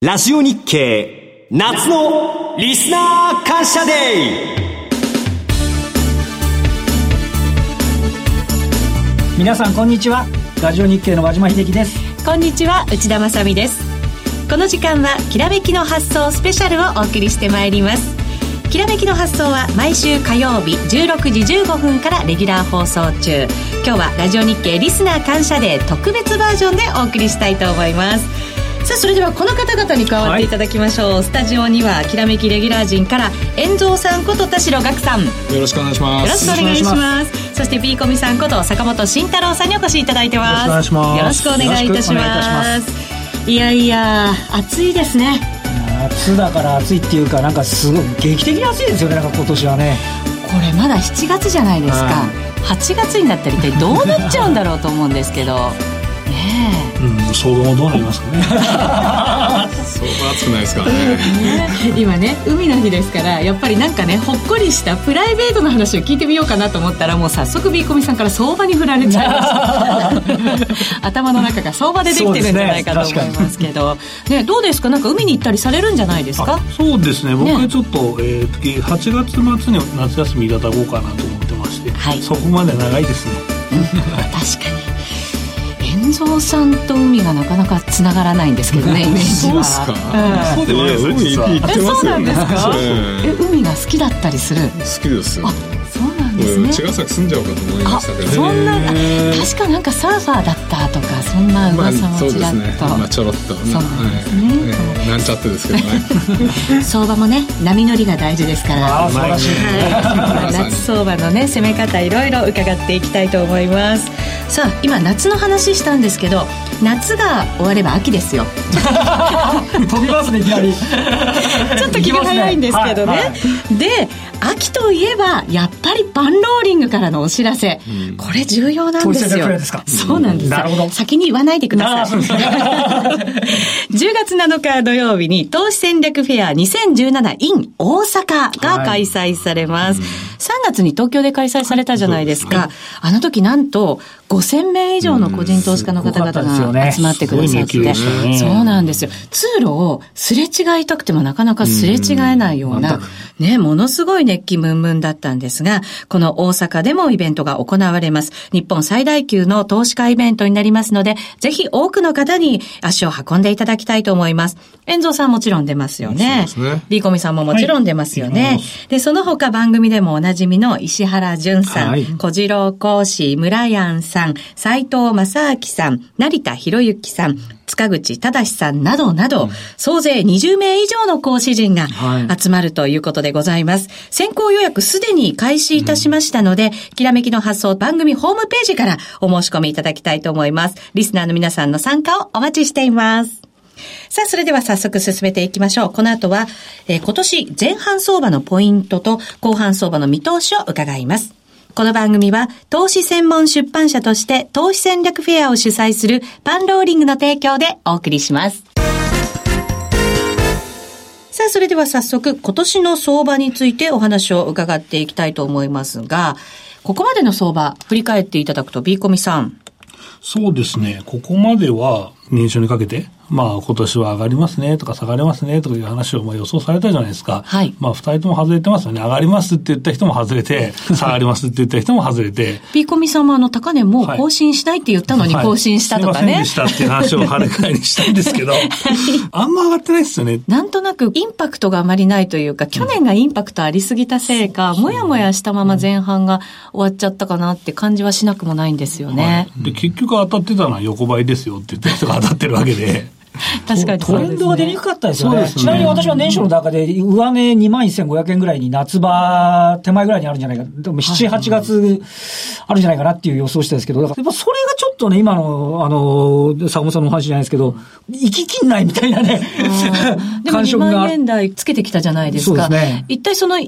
ラジオ日経夏のリスナー感謝デー皆さんこんにちは。ラジオ日経の和島秀樹です。こんにちは内田まさです。この時間はきらめきの発想スペシャルをお送りしてまいります。きらめきの発想は毎週火曜日16時15分からレギュラー放送中。今日はラジオ日経リスナー感謝デー特別バージョンでお送りしたいと思いますさあそれではこの方々に加わってい。ただきましょう、はい、スタジオにはきらめきレギュラー陣から遠蔵さんこと田代岳さん。よろしくお願いします。よろしくお願いします。そして B コミさんこと坂本慎太郎さんにお越しいただいてます。よろしくお願いいたします。いやいや暑いですね。夏だから暑いっていうかなんかすごい劇的に暑いですよね。なんか今年はね。これまだ7月じゃないですか、はい、8月になったら一体どうなっちゃうんだろうと思うんですけどうん、相場もどうなりますかね。相場暑くないですからね。今ね海の日ですからやっぱりなんかねほっこりしたプライベートの話を聞いてみようかなと思ったらもう早速ビーコミさんから相場に振られちゃいました 頭の中が相場でできてるんじゃないかと思いますけど。ね、ね、どうですか？なんか海に行ったりされるんじゃないですか？そうですね。僕はちょっと、ね、えー、8月末に夏休みいただこうかなと思ってまして、はい、そこまで長いですね、確かに健三さんと海がなかなかつながらないんですけどね イメージは。そうですか、そうでもないです海行ってますよ。ねえ海が好きだったりする？好きですあそうなんですね。茅ヶ崎住んじゃうかと思いましたけどそんな確かなんかサーファーだったとかそんな噂もちらっと、まあ、まあ、ちょろっと。そうなんですね、はい、なんちゃってですけどね。相場もね波乗りが大事ですから。あ素晴らしい、はい、夏相場のね攻め方いろいろ伺っていきたいと思いますさあ今夏の話したんですけど夏が終われば秋ですよ。飛びますねいきなり。ちょっと気が早いんですけどね、はいはい、で秋といえばやっぱりパンローリングからのお知らせ、うん、これ重要なんですよ。そうなんです、なるほど。先に言わないでください。10 月7日土曜日に投資戦略フェア 2017in 大阪が開催されます、はい、3月に東京で開催されたじゃないですか、あの時なんと5000名以上の個人投資家の方々が集まってくださって、そうなんですよ。通路をすれ違いたくてもなかなかすれ違えないような、ね、ものすごい熱気ムンムンだったんですが、この大阪でもイベントが行われます。日本最大級の投資家イベントになりますので、ぜひ多くの方に足を運んでいただきたいと思います。遠蔵さんもちろん出ますよね。そうですね。ビーコミさんももちろん出ますよね。はい、で、その他番組でもおなじみの石原淳さん、はい、小次郎講師、村ンさん、斎藤正明さん、成田博之さん、塚口正さんなどなど、総勢20名以上の講師陣が集まるということでございます。先行予約すでに開始いたしましたので、きらめきの発送番組ホームページからお申し込みいただきたいと思います。リスナーの皆さんの参加をお待ちしています。さあ、それでは早速進めていきましょう。この後は、えー、今年前半相場のポイントと後半相場の見通しを伺います。この番組は投資専門出版社として投資戦略フェアを主催するパンローリングの提供でお送りします。さあ、それでは早速今年の相場についてお話を伺っていきたいと思いますが、ここまでの相場振り返っていただくと B コミさん。そうですね。ここまでは年初にかけてまあ今年は上がりますねとか下がりますねとかいう話をまあ予想されたじゃないですか。はい。まあ二人とも外れてますよね。上がりますって言った人も外れて、下がりますって言った人も外れて。ピーコミさんもあの高値も更新しないって言ったのに更新したとかね。はいはい、すいませんでしたっていう話を跳ね返りしたんですけど、はい、あんま上がってないですよね。なんとなくインパクトがあまりないというか、去年がインパクトありすぎたせいか、もやもやしたまま前半が終わっちゃったかなって感じはしなくもないんですよね。はい、で、結局当たってたのは横ばいですよって言った人が当たってるわけで。確かにトレンドが出にくかったですよね。ねちなみに私は年初の中で上値2万1500円ぐらいに夏場手前ぐらいにあるんじゃないか。でも7、8月あるんじゃないかなっていう予想してたんですけど、だからやっぱそれがちょっとね、今の、あの、坂本さんのお話じゃないですけど、行ききんないみたいなね、でも2万円台つけてきたじゃないですか。すね。一体その勢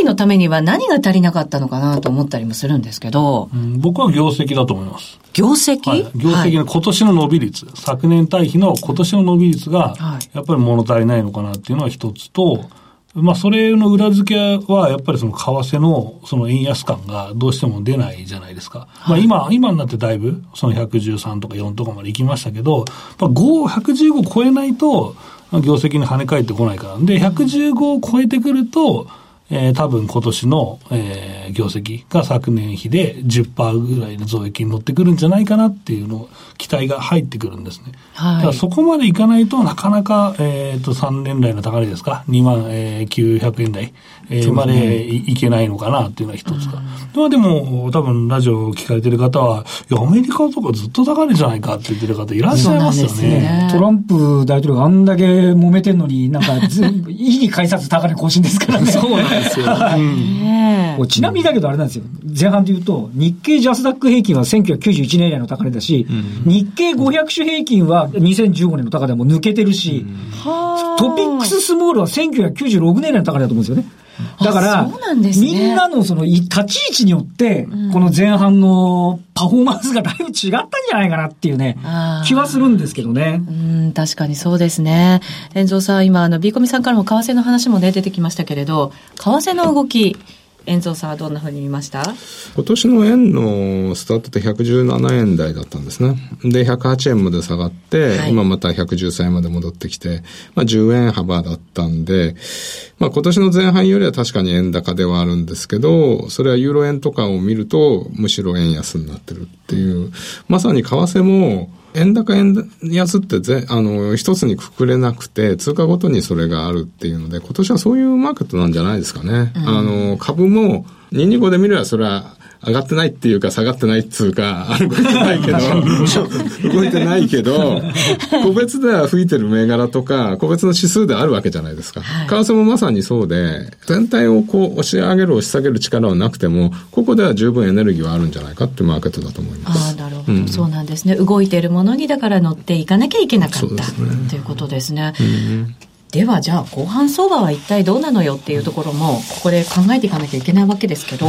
いのためには何が足りなかったのかなと思ったりもするんですけど。うん、僕は業績だと思います。業績、はい、業績の今年の伸び率、はい、昨年対比の今年の伸び率が、やっぱり物足りないのかなっていうのは一つと、まあ、それの裏付けは、やっぱりその為替のその円安感がどうしても出ないじゃないですか。はい、まあ、今、今になってだいぶ、その113とか4とかまで行きましたけど、まあ、5、115超えないと、業績に跳ね返ってこないから。で、115を超えてくると、えー、多分今年の、えー、業績が昨年比で10%ぐらいの増益に乗ってくるんじゃないかなっていうの、期待が入ってくるんですね。はい。だからそこまでいかないとなかなか、えっ、ー、と、3年来の高値ですか ?2 万、えー、900円台、えー、までいけないのかなっていうのが一つか。まあでも、多分ラジオを聞かれてる方は、いや、アメリカとかずっと高値じゃないかって言ってる方いらっしゃいますよね。ねトランプ大統領があんだけ揉めてんのに、なんか、いい改札高値更新ですからね。そうなんですよ。うん、ちなみにだけどあれなんですよ。前半で言うと、日経ジャスダック平均は1991年以来の高値だし、うん、日経500種平均は2015年の高値も抜けてるし、うん、トピックススモールは1996年以来の高値だと思うんですよね。だから、ね、みんなのその立ち位置によって、この前半のパフォーマンスがだいぶ違ったんじゃないかなっていうね、気はするんですけどね。うん、確かにそうですね。遠蔵さん、今、あの、ビーコミさんからも為替の話もね、出てきましたけれど、為替の動き、遠蔵さんはどんなふうに見ました？今年の円のスタートって117円台だったんですね。で、108円まで下がって、はい、今また113円まで戻ってきて、まあ10円幅だったんで、まあ今年の前半よりは確かに円高ではあるんですけど、それはユーロ円とかを見ると、むしろ円安になってるっていう、まさに為替も、円高円安ってぜ、あの、一つにくくれなくて、通貨ごとにそれがあるっていうので、今年はそういうマーケットなんじゃないですかね。うん、あの、株も、225で見ればそれは上がってないっていうか下がってないっつうか、動いてないけど、動いてないけど、個別では吹いてる銘柄とか、個別の指数であるわけじゃないですか。はい、為替もまさにそうで、全体をこう押し上げる押し下げる力はなくても、ここでは十分エネルギーはあるんじゃないかっていうマーケットだと思います。ああ、なるほど、うん、そうなんですね。動いているものにだから乗っていかなきゃいけなかった、ね、ということですね。うんではじゃあ後半相場は一体どうなのよっていうところもここで考えていかなきゃいけないわけですけど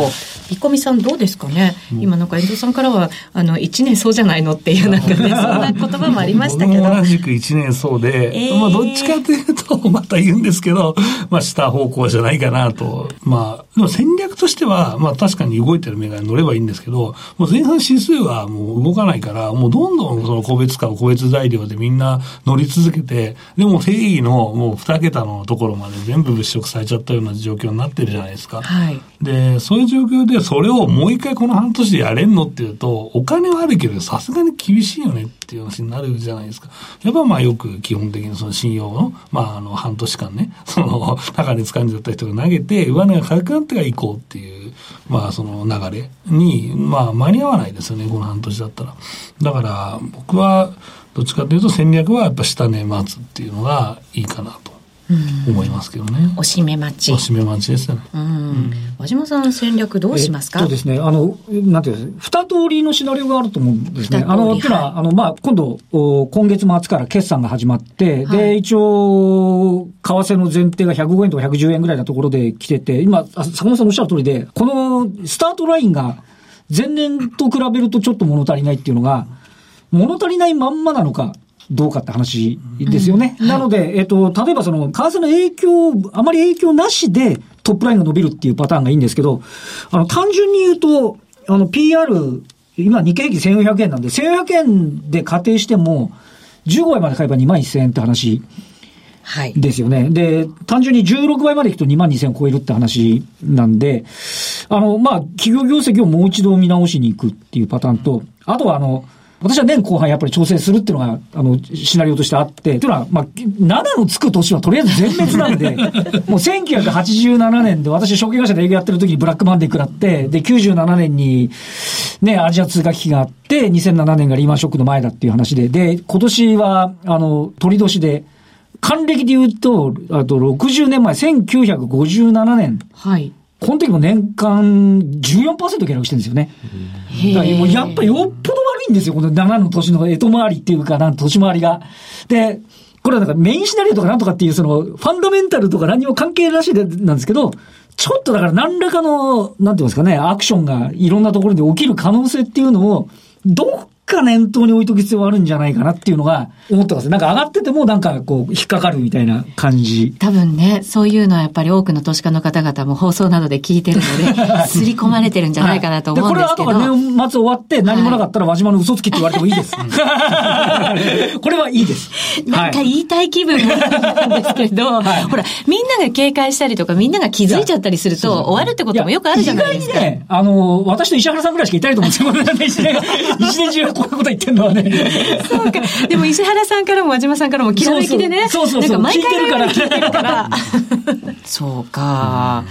ビコミさんどうですかね、うん、今なんか遠藤さんからはあの1年そうじゃないのっていうなんかね そんな言葉もありましたけど。同じく1年そうで、えー、まあどっちかというとまた言うんですけど まあ下方向じゃないかなと。まあでも戦略としてはまあ確かに動いてる銘柄に乗ればいいんですけどもう前半指数はもう動かないからもうどんどんその個別化個別材料でみんな乗り続けてでも定義のもう2桁のところまで全部物色されちゃったような状況になってるじゃないですか。はい、で、そういう状況でそれをもう一回この半年でやれんのっていうと、お金はあるけどさすがに厳しいよねっていう話になるじゃないですか。やっぱまあよく基本的にその信用の、まああの半年間ね、その高値掴んじゃった人が投げて、上値が軽くなってから行こうっていう、まあその流れに、まあ間に合わないですよね、この半年だったら。だから僕は、どっちかというと戦略はやっぱ下値待つっていうのがいいかなと。思いますけどね。おしめ待ち。おしめ待ちですね。うん。和島さん戦略どうしますか？そうですね。あの、なんていうんです二通りのシナリオがあると思うんですね。あの、っていうのは、あの、まあ、今度、今月末から決算が始まって、はい、で、一応、為替の前提が105円とか110円ぐらいなところで来てて、今、坂本さんおっしゃる通りで、このスタートラインが前年と比べるとちょっと物足りないっていうのが、物足りないまんまなのか、どうかって話ですよね。うんはい、なので、えっ、と、例えばその、為替の影響、あまり影響なしでトップラインが伸びるっていうパターンがいいんですけど、あの、単純に言うと、あの、PR、今日経平均1400円なんで、1400円で仮定しても、15倍まで買えば2万1000円って話。はい。ですよね。で、単純に16倍までいくと2万2000円を超えるって話なんで、あの、まあ、企業業績をもう一度見直しに行くっていうパターンと、あとはあの、私は年後半やっぱり調整するっていうのが、あの、シナリオとしてあって、っていうのは、まあ、7のつく年はとりあえず全滅なんで、もう1987年で私、証券会社で営業やってる時にブラックマンデー食らって、で、97年に、ね、アジア通貨危機があって、2007年がリーマンショックの前だっていう話で、で、今年は、あの、鳥年で、還暦で言うと、あと60年前、1957年。はい。この時も年間14%下落してるんですよね。だからもうやっぱりよっぽど悪んですよ、この7の年の江戸回りっていうか、なん年回りが。で、これはなんかメインシナリオとかなんとかっていうそのファンダメンタルとか何にも関係らしでなんですけど、ちょっとだから何らかの、なんていうんですかね、アクションがいろんなところで起きる可能性っていうのを、どっか念頭に置いとく必要はあるんじゃないかなっていうのが思ってます。なんか上がっててもなんかこう引っかかるみたいな感じ。多分ね、そういうのはやっぱり多くの投資家の方々も放送などで聞いてるので、刷り込まれてるんじゃないかなと思うんですけど。はい、これは後から年末終わって何もなかったら輪島の嘘つきって言われてもいいです。これはいいです。なんか言いたい気分なんですけど、はい、ほら、みんなが警戒したりとかみんなが気づいちゃったりすると終わるってこともよくあるじゃないですか。意外にね、あの、私と石原さんぐらいしかいたいと思うんですよ。一年中こういうこと言ってんのはね。そうか。でも石原さんからも和島さんからも、きらめきでね。そうそうそう。なんか毎回聞いてるから。聞いてるから。そうか。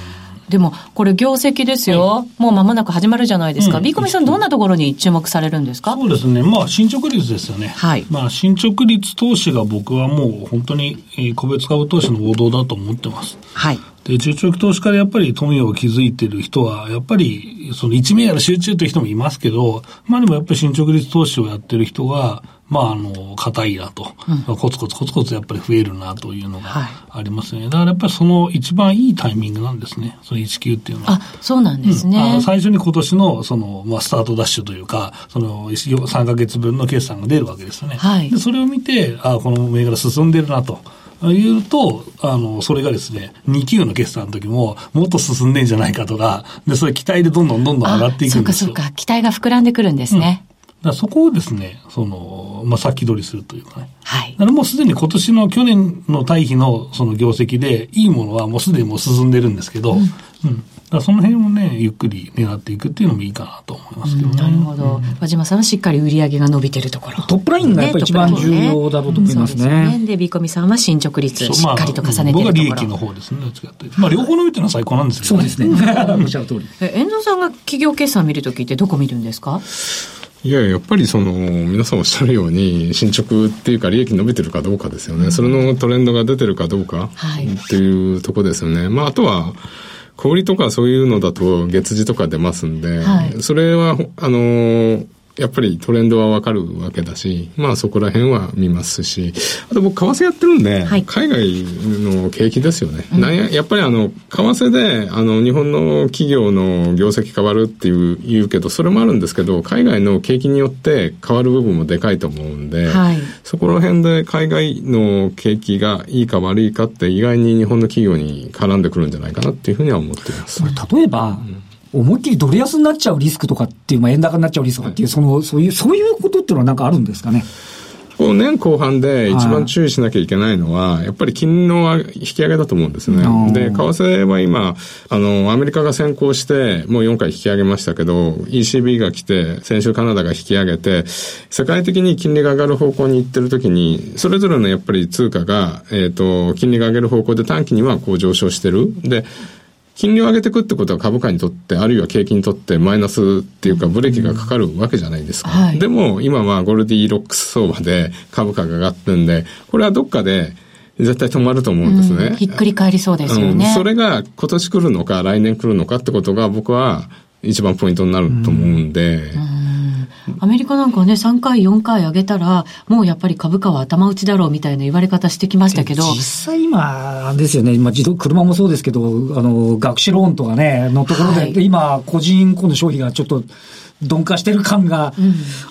でも、これ業績ですよ。はい、もう間もなく始まるじゃないですか。うん、ビーコミさん、どんなところに注目されるんですか？そうですね。まあ、進捗率ですよね。はい。まあ、進捗率投資が僕はもう本当に個別株投資の王道だと思ってます。はい。で、中長期投資家でやっぱり富を築いてる人は、やっぱり、その一銘柄集中という人もいますけど、まあでもやっぱり進捗率投資をやってる人が、まあ、あの、硬いなと、うん、コツコツコツコツやっぱり増えるなというのがありますね。はい、だからやっぱりその一番いいタイミングなんですね。その19っていうのは。あ、そうなんですね。うん、最初に今年の、その、まあ、スタートダッシュというか、その、3ヶ月分の決算が出るわけですよね。はい。で、それを見て、あ、この銘柄進んでるなと。いうと、あの、それがですね、2級の決算の時も、もっと進んでんじゃないかとか、で、それ期待でどんどんどんどん上がっていくんですよ。そうかそうか、期待が膨らんでくるんですね。うんだそこをですね、その、まあ、先取りするというかね。はい。だからもうすでに今年の去年の対比のその業績で、いいものはもうすでにもう進んでるんですけど、うん。うん、だその辺をね、ゆっくり狙っていくっていうのもいいかなと思いますけどね。なるほど。和島さんはしっかり売り上げが伸びてるところ。トップラインがやっぱり一番重要だろうと思いますね。で、ビコミさんは進捗率しっかりと重ねてるところ。僕は利益の方ですね。まあ、両方伸びてるのは最高なんですけどね。そうですね。おっしゃる通り。え、遠藤さんが企業決算見るときってどこ見るんですか？いややっぱりその皆さんおっしゃるように進捗っていうか利益伸びてるかどうかですよね、うん、それのトレンドが出てるかどうかっていうとこですよね、はい、まああとは小売とかそういうのだと月次とか出ますんで、はい、それはあのやっぱりトレンドはわかるわけだし、まあそこら辺は見ますし、あと僕為替やってるんで、はい、海外の景気ですよね。うん、ややっぱりあの、為替で、あの、日本の企業の業績変わるっていう言うけど、それもあるんですけど、海外の景気によって変わる部分もでかいと思うんで、はい、そこら辺で海外の景気がいいか悪いかって意外に日本の企業に絡んでくるんじゃないかなっていうふうには思っています。例えば、うん思いっきりドル安になっちゃうリスクとかっていう、まあ、円高になっちゃうリスクとかっていう、その、そういう、そういうことっていうのはなんかあるんですかね？こう年後半で一番注意しなきゃいけないのは、やっぱり金の引き上げだと思うんですね。で、為替は今、あの、アメリカが先行して、もう4回引き上げましたけど、ECB が来て、先週カナダが引き上げて、世界的に金利が上がる方向に行ってる時に、それぞれのやっぱり通貨が、えっ、ー、と、金利が上げる方向で短期にはこう上昇してる。で、金利を上げていくってことは株価にとって、あるいは景気にとってマイナスっていうかブレーキがかかるわけじゃないですか。はい、でも今はゴルディロックス相場で株価が上がってるんで、これはどっかで絶対止まると思うんですね。ひっくり返りそうですよね、うん、それが今年来るのか来年来るのかってことが僕は一番ポイントになると思うんで。うんアメリカなんかはね、3回、4回上げたら、もうやっぱり株価は頭打ちだろうみたいな言われ方してきましたけど。実際今ですよね、今自動、車もそうですけど、あの、学資ローンとかね、のところで、はい、今、個人個の消費がちょっと、鈍化してる感が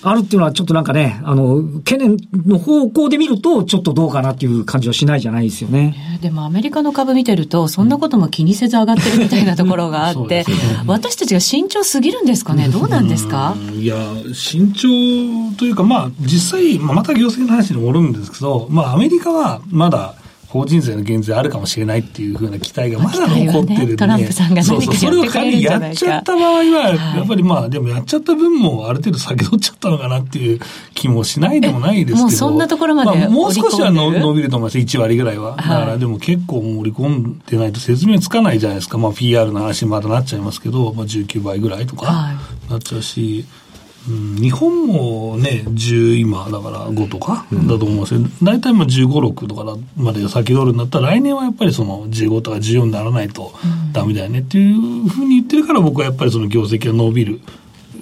あるっていうのは、ちょっとなんかね、あの、懸念の方向で見ると、ちょっとどうかなっていう感じはしないじゃないですよね。でもアメリカの株見てると、そんなことも気にせず上がってるみたいなところがあって、ね、私たちが慎重すぎるんですかね、どうなんですか？いや、慎重というか、まあ、実際、まあ、また業績の話にもおるんですけど、まあ、アメリカはまだ、法人税の減税あるかもしれないっていうふうな期待がまだ残ってるんで、ね、トランプさんがそうそうそれを仮にやっちゃった場合は、やっぱりまあ、でもやっちゃった分もある程度下げ取っちゃったのかなっていう気もしないでもないですけど。もうそんなところまで、まあ、もう少しは伸びると思います。1割ぐらいは。だからでも結構盛り込んでないと説明つかないじゃないですか。まあ PR の話まだなっちゃいますけど、まあ19倍ぐらいとかなっちゃうし、はいうん、日本もね、10今、だから5とかだと思うんですけど、大体まあ15、6とかまで先取るんだったら、来年はやっぱりその15とか14にならないとだめだよねっていうふうに言ってるから、僕はやっぱりその業績が伸びる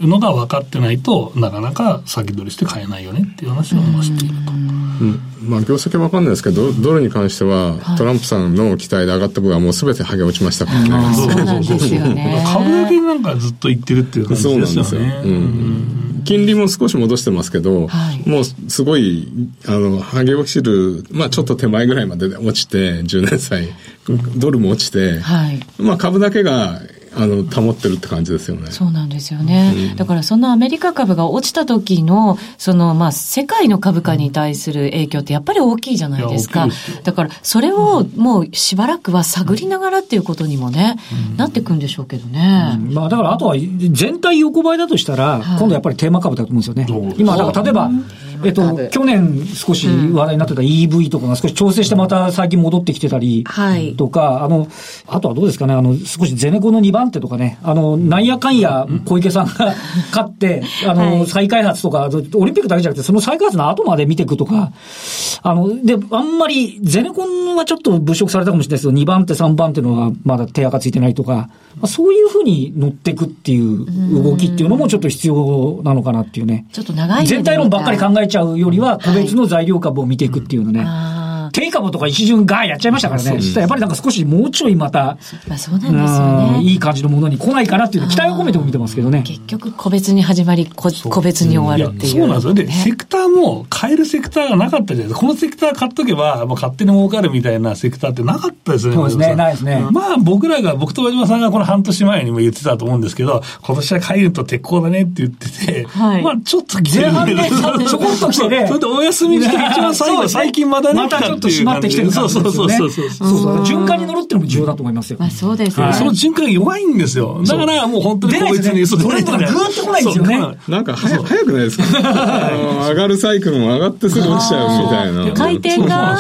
のが分かってないとなかなか先取りして買えないよねっていう話をしていると。うん、まあ、業績は分かんないですけど、ドルに関しては、トランプさんの期待で上がった分はもうすべて剥げ落ちましたからね。そうなんですよね。株だけなんかずっと言ってるっていう感じですよね。そうなんですよ。うん金利も少し戻してますけど、はい、もうすごい、あの、ハゲ落ちる、まあちょっと手前ぐらいまで落ちて、10年債、ドルも落ちて、はい、まあ株だけがあの保ってるって感じですよね。そうなんですよね。うん、だからそのアメリカ株が落ちた時のそのまあ世界の株価に対する影響ってやっぱり大きいじゃないですか。だからそれをもうしばらくは探りながらっていうことにもね、うん、なってくんでしょうけどね。うん、まあだからあとは全体横ばいだとしたら、今度やっぱりテーマ株だと思うんですよね。今だから例えば。えっと、去年少し話題になってた EV とかが少し調整してまた最近戻ってきてたりとか、はい、あの、あとはどうですかね、あの、少しゼネコンの2番手とかね、あの、なんやかんや小池さんが 勝って、あの、はい、再開発とか、オリンピックだけじゃなくて、その再開発の後まで見ていくとか、あの、で、あんまり、ゼネコンはちょっと物色されたかもしれないですけど、2番手、3番手のはまだ手垢ついてないとか、まあ、そういうふうに乗っていくっていう動きっていうのもちょっと必要なのかなっていうね。ちょっと長い全体論ばっかり考えちゃうよりは、個別の材料株を見ていくっていうのね。定株とか一巡ガーやっちゃいましたからね。やっぱりなんか少しもうちょいまた、まあ、そうなんですよね。いい感じのものに来ないかなっていう期待を込めても見てますけどね。結局個別に始まり、個別に終わるっていう。そうなんですよ。で、セクターも変えるセクターがなかったじゃないですか。このセクター買っとけば、もう勝手に儲かるみたいなセクターってなかったですね。そうですね、ないですね。まあ僕らが、僕と和島さんがこの半年前にも言ってたと思うんですけど、今年は帰ると鉄鋼だねって言ってて、はい、まあちょっと前半で ちょこっと来てね。それでお休みして一番最後、最近まだね。またちょっと閉まってきてるそうそうそうそうそうそう循環に乗るっていうのも重要だと思いますよ。まあそうですね。その循環弱いんですよ。だからもう本当に個別に、そう、ドレッドがぐーっと来ないんですよね。なんか早くないですか？上がるサイクルも上がってすぐ落ちちゃうみたいな。回転が？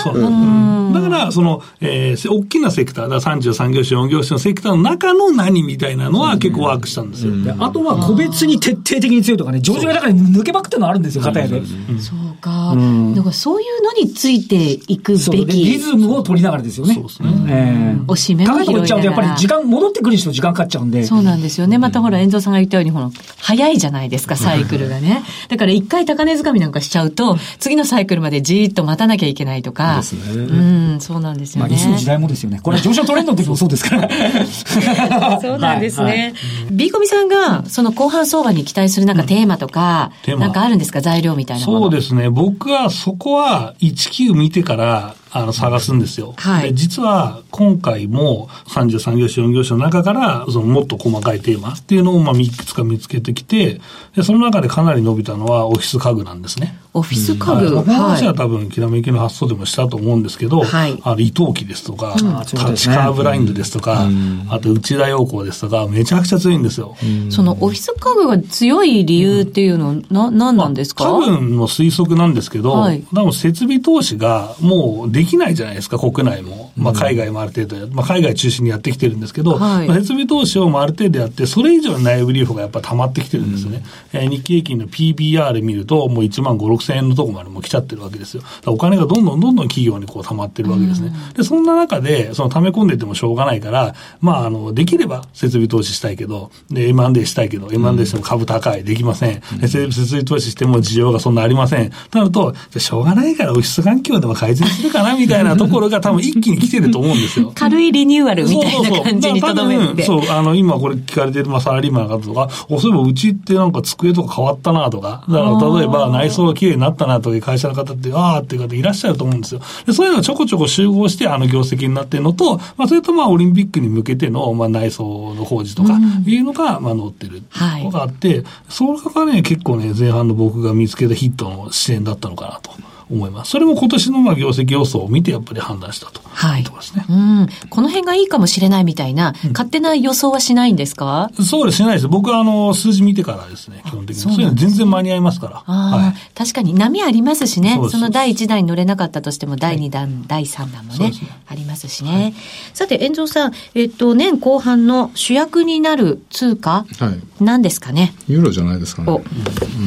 だから、その、えー、大きなセクター、だ33業種、4業種のセクターの中の何みたいなのは結構ワークしたんですよ。あとは個別に徹底的に強いとかね、上場が中に抜けばくっていうのあるんですよ、片やで。そうか。だからそういうのについていくべき。リズムを取りながらですよね。そうですね。えー、おしめを拾いながら。っちゃうとやっぱり時間、戻ってくる人時間かかっちゃうんで。そうなんですよね。またほら、遠藤さんが言ったように、ほら、早いじゃないですか、サイクルがね。だから一回高値掴みなんかしちゃうと、次のサイクルまでじーっと待たなきゃいけないとか。ですね。うん、そうなんですよね。まあ、いつの時代もですよね。これ上昇トレンドの時もそうですから。そうなんですね。ビーコミさんが、その後半相場に期待するなんかテーマとか、なんかあるんですか？材料みたいなそうですね。僕はそこは19見てから、uh, あの、探すんですよ。はい。実は、今回も33業種、4業種の中から、そのもっと細かいテーマっていうのを、まあ、いくつか見つけてきて、で、その中でかなり伸びたのはオフィス家具なんですね。オフィス家具、うん、はい、この話は多分、きらめきの発想でもしたと思うんですけど、はい。あの、伊藤機ですとか、うん、タチカーブラインドですとか、うん、あと、内田洋子ですとか、めちゃくちゃ強いんですよ。そのオフィス家具が強い理由っていうのは、な、なんなんですか、まあ、多分の推測なんですけど、はい、多分設備投資がもうできないじゃないですか、国内も。まあ、海外もある程度や、まあ、海外中心にやってきてるんですけど、はい、まあ、設備投資をある程度やって、それ以上の内部留保がやっぱ溜まってきてるんですね。うん、えー、日経平均の PBR 見ると、もう1万5、6千円のとこまでも来ちゃってるわけですよ。お金がどんどんどんどん企業にこう溜まってるわけですね。うん、で、そんな中で、その溜め込んでてもしょうがないから、まあ、あの、できれば設備投資したいけど、で、M&A したいけど、M&A しても株高い、できません。うん、設備投資しても需要がそんなありません。となると、しょうがないからオフィス環境でも改善するかな、みたいなところが多分一気に来てると思うんですよ。軽いリニューアルみたいな感じにとどめて。そうあの、今これ聞かれてる、まあ、サラリーマンの方とか、お、そういえばうちってなんか机とか変わったなとか、だから例えば内装が綺麗になったなとか会社の方って、ああっていう方いらっしゃると思うんですよ。で、そういうのがちょこちょこ集合して、あの業績になってるのと、まあ、それとまあ、オリンピックに向けての、まあ、内装の工事とか、いうのが、まあ、載ってるのがあって、はい、それがね、結構ね、前半の僕が見つけたヒットの視点だったのかなと。思います。それも今年のまあ業績予想を見てやっぱり判断したと。はい。ね、うん。この辺がいいかもしれないみたいな、勝手な予想はしないんですか、うん、そうです、しないです。僕はあの、数字見てからですね、基本的に。そういうの全然間に合いますから。はい、確かに波ありますしね。その第1弾に乗れなかったとしても、第2弾、はい、第3弾もね、ねありますしね。はい、さて、遠藤さん、えっと、年後半の主役になる通貨、はい、何ですかね？ユーロじゃないですかね。お、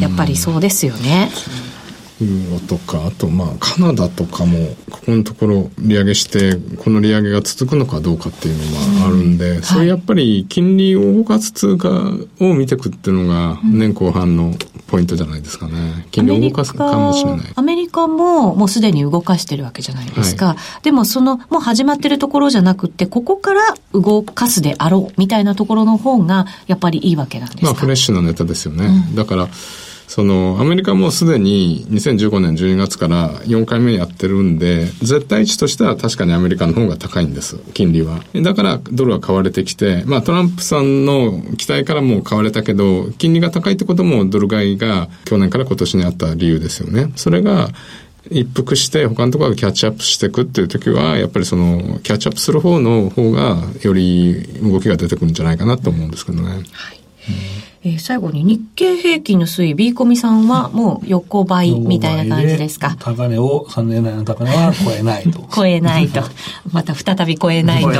やっぱりそうですよね。ユーロとか、あとまあカナダとかも、ここのところ利上げして、この利上げが続くのかどうかっていうのがあるんで、うん、それやっぱり金利を動かす通貨を見ていくっていうのが、年後半のポイントじゃないですかね。金利を動かすかもしれない。アメリカももうすでに動かしてるわけじゃないですか。はい、でもその、もう始まってるところじゃなくて、ここから動かすであろうみたいなところの方が、やっぱりいいわけなんですか？まあフレッシュなネタですよね。うん、だから、その、アメリカもすでに2015年12月から4回目やってるんで、絶対値としては確かにアメリカの方が高いんです、金利は。だからドルは買われてきて、まあトランプさんの期待からも買われたけど、金利が高いってこともドル買いが去年から今年にあった理由ですよね。それが、一服して他のところがキャッチアップしていくっていう時は、やっぱりその、キャッチアップする方の方が、より動きが出てくるんじゃないかなと思うんですけどね。はい。うんえー、最後に日経平均の推移、B コミさんはもう横ばいみたいな感じですか？高値を、3年内の高値は 超えないと。超えないと。また再び超えないと。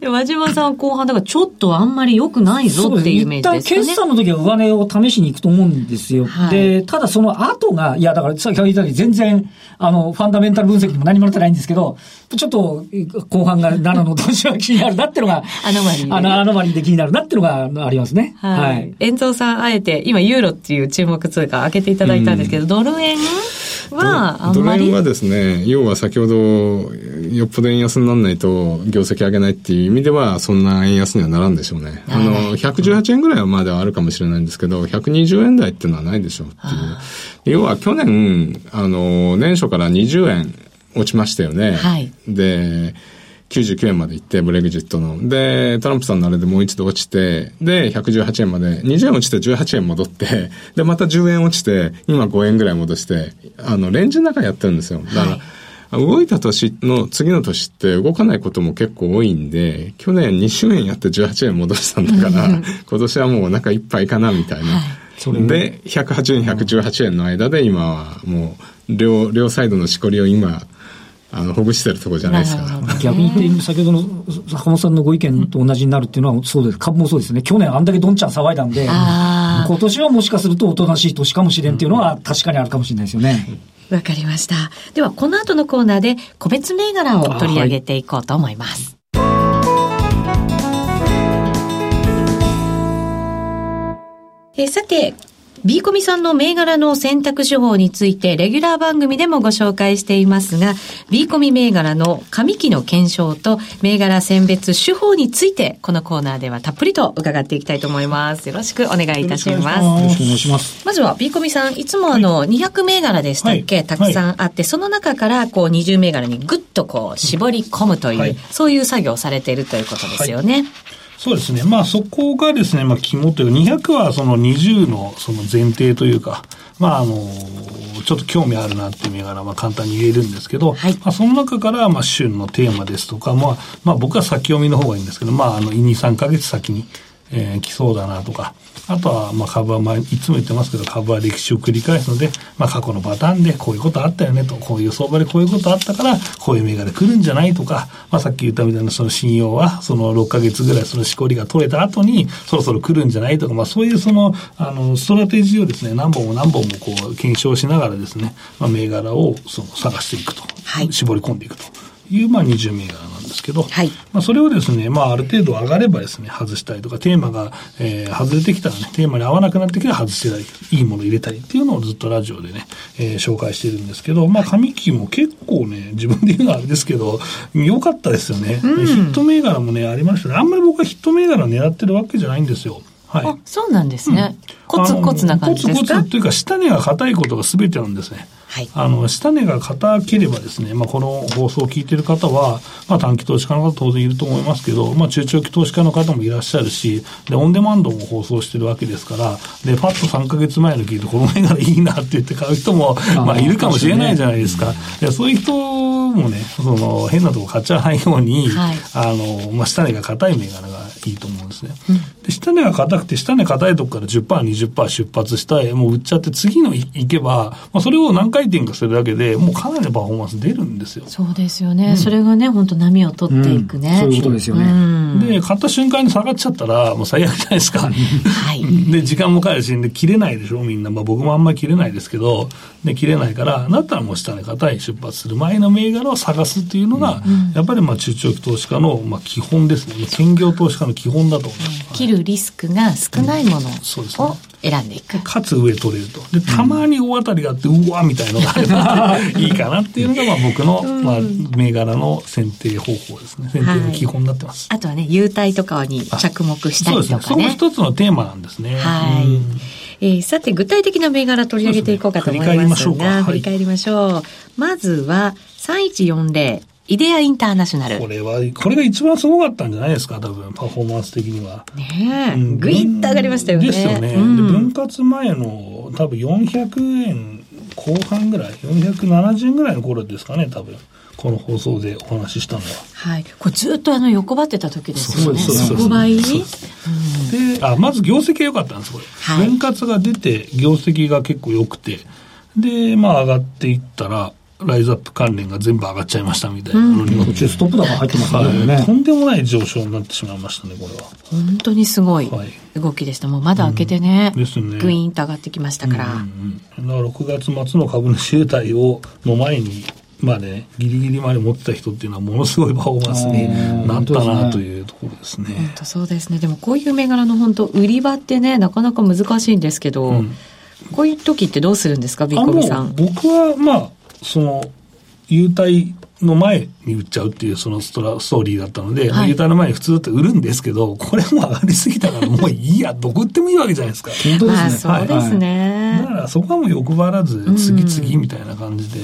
で、和島さんは後半、だからちょっとあんまり良くないぞっていうイメージですね。決算の時は上値を試しに行くと思うんですよ。はい、で、ただその後が、いや、だから先ほど言ったように全然、あの、ファンダメンタル分析にも何もなってないんですけど、ちょっと後半が7の投資は気になるなっていうのが、アノマリー、ね。あの、アノマリーで気になるなっていうのがありますね。はい。はいさん、あえて、今、ユーロっていう注目通貨開けていただいたんですけど、うん、ドル円はあんまり？ドル円はですね、要は先ほど、よっぽど円安にならないと業績上げないっていう意味では、そんな円安にはならんでしょうね。あの、118円ぐらいはまだあるかもしれないんですけど、120円台っていうのはないでしょうっていう。要は去年、あの、年初から20円落ちましたよね。はい。で、99円まで行って、ブレグジットの。で、トランプさんのあれでもう一度落ちて、で、118円まで、20円落ちて18円戻って、で、また10円落ちて、今5円ぐらい戻して、あの、レンジの中やってるんですよ。だから、はい動いた年の次の年って動かないことも結構多いんで、去年20円やって18円戻したんだから、今年はもうお腹いっぱいかなみたいな。はい、で、108円、118円の間で今はもう、両、両サイドのしこりを今、あの、ほぐしてるところじゃないですか。逆に言って、先ほどの坂本さんのご意見と同じになるっていうのはそうです。株もそうですね。去年あんだけどんちゃん騒いだんで、今年はもしかするとおとなしい年かもしれんっていうのは確かにあるかもしれないですよね。わかりました。では、この後のコーナーで個別銘柄を取り上げていこうと思います。えさて、B コミさんの銘柄の選択手法について、レギュラー番組でもご紹介していますが、B コミ銘柄の上期の検証と、銘柄選別手法について、このコーナーではたっぷりと伺っていきたいと思います。よろしくお願いいたします。よろしくお願いします。まずは B コミさん、いつもあの、200銘柄でしたっけ、はい、たくさんあって、その中からこう20銘柄にぐっとこう絞り込むという、はい、そういう作業をされているということですよね。はいそうですね。まあそこがですね、まあ肝というか、200はその20のその前提というか、まああの、ちょっと興味あるなっていう銘柄は簡単に言えるんですけど、はい、まあその中からまあ旬のテーマですとか、まあ、まあ僕は先読みの方がいいんですけど、まああの2、3ヶ月先に、えー、来そうだなとか、あとは、まあ、株は、まあ、いつも言ってますけど、株は歴史を繰り返すので、まあ、過去のパターンでこういうことあったよねと、こういう相場でこういうことあったから、こういう銘柄来るんじゃないとか、まあ、さっき言ったみたいなその信用は、その6ヶ月ぐらいそのしこりが取れた後に、そろそろ来るんじゃないとか、まあ、そういうその、あの、ストラテジーをですね、何本も何本もこう、検証しながらですね、まあ、銘柄をその探していくと。はい。絞り込んでいくと。いう、まあ、20銘柄なんですけど、はい、まあ、それをですね、まあ、ある程度上がればですね、外したりとか、テーマが、えー、外れてきたらね、テーマに合わなくなってきたら外してたり、いいもの入れたりっていうのをずっとラジオでね、えー、紹介しているんですけど、まあ、紙機も結構ね、自分で言うのはあれですけど、良かったですよね、うん、ヒット銘柄もね、ありましたね。あんまり僕はヒット銘柄狙ってるわけじゃないんですよ。はい。あ、そうなんですね。うん、コツコツな感じですか？コツコツというか、下値が硬いことが全てなんですね。はい、あの、下値が硬ければですね、まあ、この放送を聞いている方は、まあ、短期投資家の方当然いると思いますけど、まあ、中長期投資家の方もいらっしゃるし、で、オンデマンドも放送してるわけですから、で、パッと3ヶ月前の聞いて、この銘柄いいなって言って買う人も、まあ、いるかもしれないじゃないですか。でそういう人もね、その、変なとこ買っちゃわないように、はい、あの、まあ、下値が硬い銘柄がいいと思うんですね。うん、で、下値が硬くて、下値硬いとこから10%、20%出発したい、もう売っちゃって次の行けば、まあ、それを何回転かするだけで、で、もうかなりのパフォーマンス出るんですよ。そうですよね。うん、それがね、本当波を取っていくね。うん、そういうことですよね。で、買った瞬間に下がっちゃったら、もう最悪じゃないですか。はい。で、時間もかかるし、で、切れないでしょ、みんな。まあ僕もあんまり切れないですけど、で、切れないから、だったらもう下に硬い出発する前の銘柄を探すっていうのが、うん、やっぱりまあ中長期投資家の、まあ基本ですね。専業投資家の基本だと思います。切るリスクが少ないものを、そうですね。選んでいく。かつ上取れると。で、たまに大当たりがあって、うわみたいのがあれば いいかなっていうのが、まあ僕の、まあ、銘柄の選定方法ですね。選定の基本になってます。はい、あとはね、優待とかに着目したりとかね。そうですね。その一つのテーマなんですね。はい。えー、さて、具体的な銘柄取り上げていこうかと思いますが、振り返りましょう。はい、まずは、3140。イデアインターナショナル。これは、これが一番すごかったんじゃないですか、多分、パフォーマンス的には。ねえ、ぐいっと上がりましたよね。ですよね。うん、で分割前の多分400円後半ぐらい、470円ぐらいの頃ですかね、多分。この放送でお話ししたのは。はい。これずっとあの横ばってた時ですよね。そうそう横ばい、うん、で、あ、まず業績が良かったんです、これ。はい、分割が出て、業績が結構良くて、で、まあ上がっていったら、ライズアップ関連が全部上がっちゃいましたみたいなのによって、ストップ高入ってますね、はい、とんでもない上昇になってしまいましたね、これは。本当にすごい動きでした。もうまだ開けてね、うん、ですねグイーンと上がってきましたから。うんうん、だから6月末の株主優待をの前に、まあね、ギリギリまで持ってた人っていうのはものすごいパフォーマンスになったなというところですね。本当そうですね。でもこういう銘柄の本当売り場ってね、なかなか難しいんですけど、うん、こういう時ってどうするんですか、ビッコビさん。僕はまあ、その、優待の前に売っちゃうっていうそのストストーリーだったので、はい、優待の前に普通だって売るんですけど、これも上がりすぎたからもういいや、どこ売ってもいいわけじゃないですか。本当ですね。そうですね、はい、だからそこはもう欲張らず、次々みたいな感じで、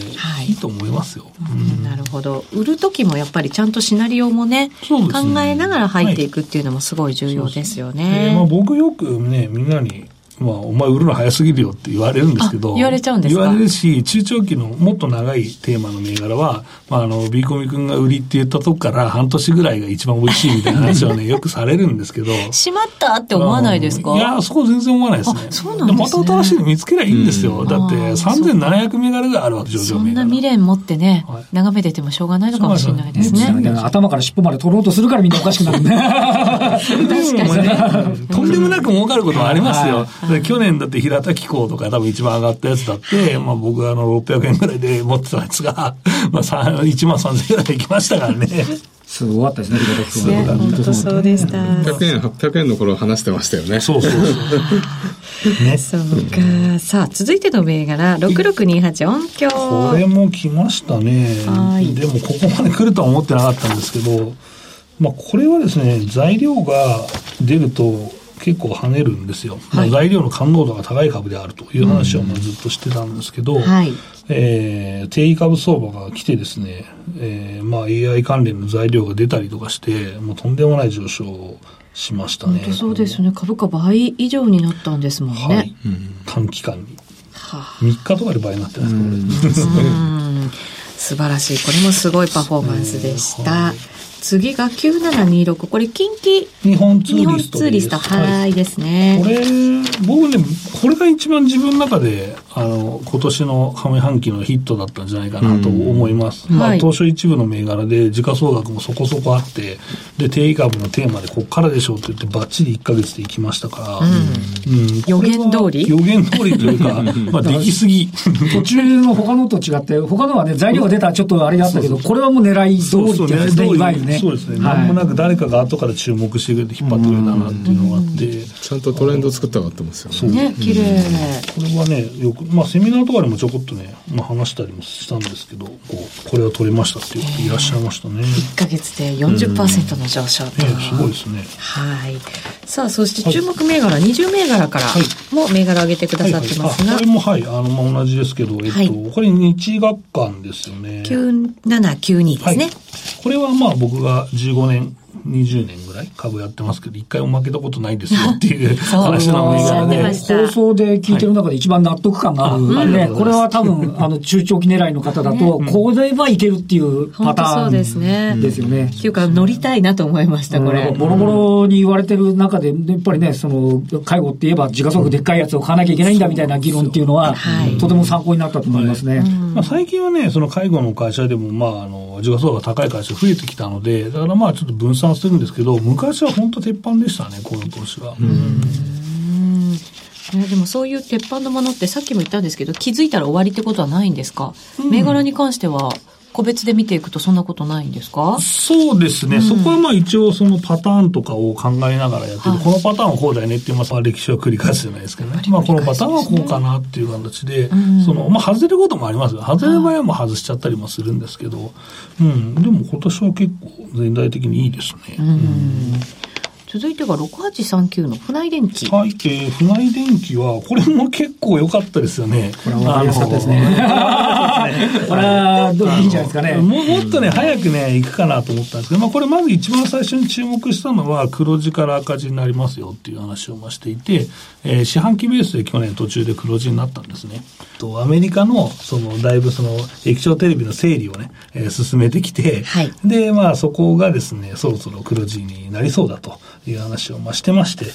いいと思いますよ。うん、なるほど。売る時もやっぱりちゃんとシナリオもね、ね考えながら入っていくっていうのもすごい重要ですよね。まあ、僕よくね、みんなにまあ、お前売るの早すぎるよって言われるんですけど。言われちゃうんですか？言われるし、中長期のもっと長いテーマの銘柄は、まあ、あの、ビーコミ君が売りって言ったとこから半年ぐらいが一番美味しいみたいな話はね、よくされるんですけど。しまったって思わないですか？いや、そこ全然思わないですね。そうなんですね。また新しいの見つけりゃいいんですよ。だって、3700銘柄があるわけ、上場銘柄。そんな未練持ってね、はい、眺めててもしょうがないのかもしれないですね。頭から尻尾まで取ろうとするからみんなおかしくなるね。確かにね。とんでもなく儲かることもありますよ。去年だって平田機構とか多分一番上がったやつだって、まあ僕はあの600円ぐらいで持ってたやつが、まあ1万3000円ぐらいでいきましたからね。すごかったですね、平田機構ね。本当そうでした。800円、800円の頃話してましたよね。そうそうそう。ね、そうか。さあ、続いての銘柄、6628音響。これも来ましたね。でも、ここまで来るとは思ってなかったんですけど、まあ、これはですね、材料が出ると、結構跳ねるんですよ、はい、材料の感濃度が高い株であるという話をまあずっとしてたんですけど、うんはい、えー、低位株相場が来てですね、えーまあ、AI 関連の材料が出たりとかしてもうとんでもない上昇をしましたね。そうですね。株価倍以上になったんですもんね、はい、うん、短期間に、はあ、3日とかで倍になってますこれ。素晴らしい。これもすごいパフォーマンスでした。次が9726。これ、近畿日本ツーリスト。ツーリスト、はいですね。これ、僕ね、これが一番自分の中で、あの、今年の上半期のヒットだったんじゃないかなと思います。まあ、当初一部の銘柄で、時価総額もそこそこあって、で、定位株のテーマでこっからでしょうって言って、ばっちり1か月でいきましたから、うん。うん、予言通り？予言通りというか、まあ、できすぎ。途中の他のと違って、他のはね、材料が出たらちょっとあれだったけど、これはもう狙い通りってやつね、いわゆるね。そうですね。なんもなく誰かが後から注目してくれて引っ張ってくれたなっていうのがあって。ちゃんとトレンド作って上がってますよね。そうね、綺麗。これはね、よく、まあセミナーとかでもちょこっとね、まあ話したりもしたんですけど、こう、これは取れましたっていう方いらっしゃいましたね。1ヶ月で40%の上昇と。ね、すごいですね。はい。さあ、そして注目銘柄、20銘柄からも銘柄上げてくださってますが。これもはい、あの、まあ同じですけど、えっと、これ日学館ですよね。9792ですね。これはまあ僕が15年20年ぐらい株やってますけど、一回も負けたことないですよ っていう話なので、放送で聞いてる中で一番納得感がある、はい、ね、これは多分、あの、中長期狙いの方だと、こうではいけるっていうパターンですね。ですよね。っていうか、乗りたいなと思いました、これ。ボロボロに言われてる中で、やっぱりね、その、介護って言えば、時価総額でっかいやつを買わなきゃいけないんだみたいな議論っていうのは、とても参考になったと思いますね。まあ、最近はね、その介護の会社でも、まあ、あの、時価総額が高い会社増えてきたので、だからまあ、ちょっと分散するんですけど、昔は本当鉄板でしたね、この投資は。うん。でもそういう鉄板のものってさっきも言ったんですけど気づいたら終わりってことはないんですか、うん、銘柄に関しては個別で見ていくとそんなことないんですか？そうですね、うん、そこはまあ一応そのパターンとかを考えながらやってる、はい、このパターンはこうだよねっていう、まあ、歴史は繰り返すじゃないですけどね。まあこのパターンはこうかなっていう形で、うん、その、まあ外れることもあります。よ。外れる場合はもう外しちゃったりもするんですけど、うん、でも今年は結構全体的にいいですね。うん続いてが6839の船井電機。はい、えー、船井電機は、これも結構良かったですよね。これは良かったですね。これは、いいんじゃないですかね。ももっとね、早くね、行くかなと思ったんですけど、まあ、これまず一番最初に注目したのは、黒字から赤字になりますよっていう話をましていて、えー、四半期ベースで去年途中で黒字になったんですね。と、アメリカの、その、だいぶその、液晶テレビの整理をね、えー、進めてきて、はい、で、まあ、そこがですね、そろそろ黒字になりそうだという話をましてまして、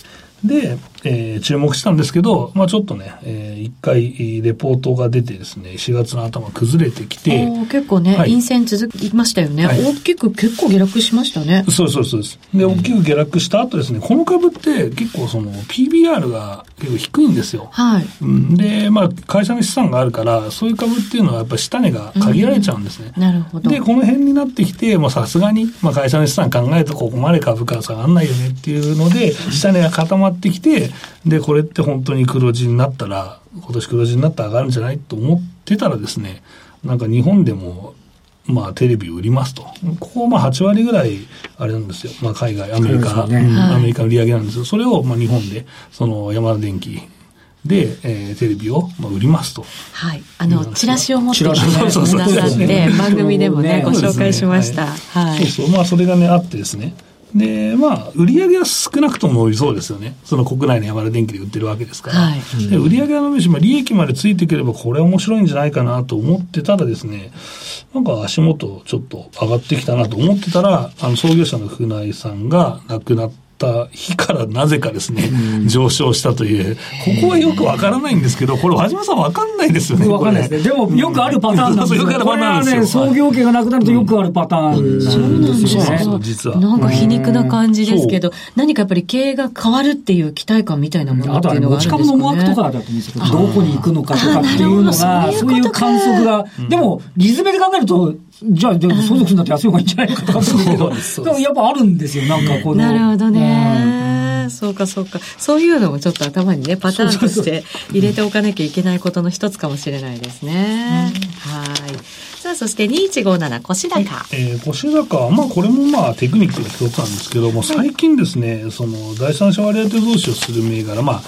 で、えー、注目したんですけど、まあちょっとね、えー、一回レポートが出てですね、4月の頭崩れてきて。結構ね、はい、陰線続きましたよね、はい、大きく結構下落しましたね。そうそうそうです。で、大きく下落した後ですね、この株って結構その PBR が結構低いんですよ。はい。で、まあ会社の資産があるから、そういう株っていうのはやっぱ下値が限られちゃうんですね。うん、なるほど。で、この辺になってきて、まあさすがに、まあ会社の資産考えるとここまで株価は下がらないよねっていうので、下値が固まってきて、で、これって本当に黒字になったら、今年黒字になったら上がるんじゃない？と思ってたらですね、なんか日本でも、まあテレビを売りますと。ここまあ8割ぐらい、あれなんですよ。まあ海外、アメリカ、ね、アメリカの売り上げなんですよ。それをまあ日本で、その山田電機、で、えー、テレビを、まあ、売りますと。はい。あの、チラシを持ってきてくださって、番組でも ね、ご紹介しました。はい。そうそう。まあ、それがね、あってですね。で、まあ、売り上げは少なくともそうですよね。その国内の山田電機で売ってるわけですから。はい、で売り上げが伸びし、まあ、利益までついてくれば、これ面白いんじゃないかなと思ってたらですね、なんか足元ちょっと上がってきたなと思ってたら、あの、創業者の船井さんが亡くなって、った日からなぜかですね、上昇したという、ここはよくわからないんですけど、これ、和島さんわかんないですよね。わかんないですね。でも、よくあるパターンなんですよ。よくあるパターンですよ。創業家がなくなるとよくあるパターンなんですよね。実は。なんか皮肉な感じですけど、何かやっぱり経営が変わるっていう期待感みたいなものっていうのがあるんですか、ね、あとは持ち株の思惑とかだと思うんですけど、どこに行くのかとかっていうのが、そういう観測が、でも、リズムで考えると、じゃあ、相続するんだって安い方がいいんじゃないかとか思うけど、でもやっぱあるんですよ、なんかこの。なるほどね。そうか、そうか。そういうのもちょっと頭にね、パターンとして入れておかなきゃいけないことの一つかもしれないですね。はい。さあ、そして2157、腰高。えー、腰高、まあ、これもまあ、テクニックの一つなんですけども、最近ですね、その、第三者割当増資をする銘柄、まあ、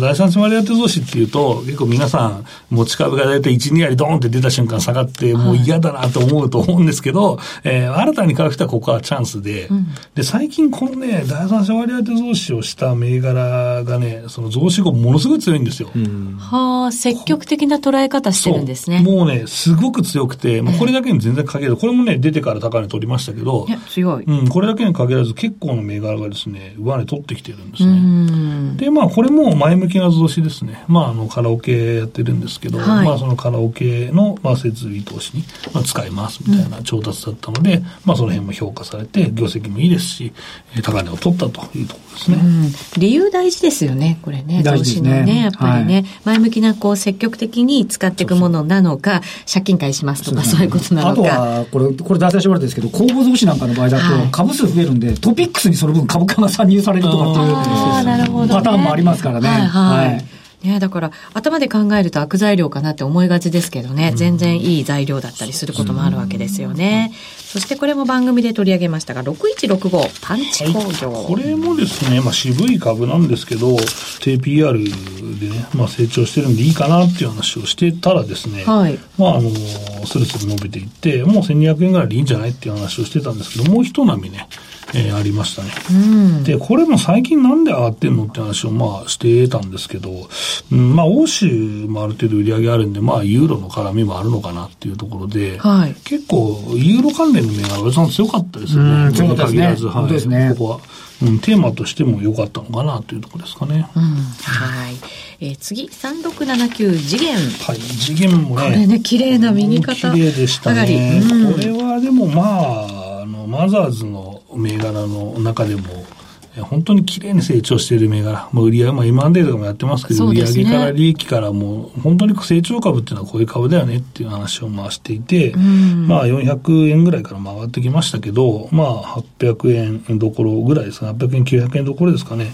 第三者割当増資っていうと、結構皆さん、持ち株が大体1、2割ドーンって出た瞬間下がって、もう嫌だなと思うと思うんですけど、えー、新たに買う人はここはチャンスで、うん、で、最近このね、第三者割当増資をした銘柄がね、その増資後ものすごい強いんですよ。うん、はあ、積極的な捉え方してるんですね。もうね、すごく強くて、まあ、これだけに全然限らず、これもね、出てから高値取りましたけど、いや、強い。うん、これだけに限らず結構の銘柄がですね、上値取ってきてるんですね。で、まあ、これも前向きな増資ですね。まあ、あの、カラオケやってるんですけど、はい、まあ、そのカラオケの、まあ、設備投資に、まあ、使いますみたいな調達だったので、うん、まあ、その辺も評価されて、業績もいいですし、高値を取ったというところですね。うん、理由大事ですよね、これね。大事ね。ね、やっぱりね、はい、前向きな、こう、積極的に使っていくものなのか、借金返しますとか、そういうことなのか。あとは、これ、これ大体絞られてですけど、公募増資なんかの場合だと、株数増えるんで、トピックスにその分株価が参入されるとかっていう、パターンもありますからね。はい、はい。ね、だから頭で考えると悪材料かなって思いがちですけどね、全然いい材料だったりすることもあるわけですよね。そしてこれも番組で取り上げましたが、6165パンチ工業、はい、これもですね、まあ渋い株なんですけど、低 PR でね、まあ成長してるんでいいかなっていう話をしてたらですね、はい、まああの、スルスル伸びていって、もう1200円ぐらいでいいんじゃないっていう話をしてたんですけど、もう一波ね、えー、ありましたね、うん。で、これも最近なんで上がってんのって話をまあしてたんですけど、うん、まあ欧州もある程度売り上げあるんで、まあユーロの絡みもあるのかなっていうところで、はい、結構ユーロ関連の銘柄、さん強かったですよね。そうですね。はい、ですね。ここは。うん、テーマとしても良かったのかなというところですかね。うん、はい。えー、次、3679次元。はい、次元もね。これね、綺麗な右肩。綺麗でしたね。うん、これはでもまあ、あの、マザーズの銘柄の中でも、本当に綺麗に成長している銘柄、まあ、売り上げ、まあ、M&A とかもやってますけど、ね、売上から利益からもう、本当に成長株っていうのはこういう株だよねっていう話を回していて、まあ、400円ぐらいから上がってきましたけど、まあ、800円どころぐらいですか、800円、900円どころですかね。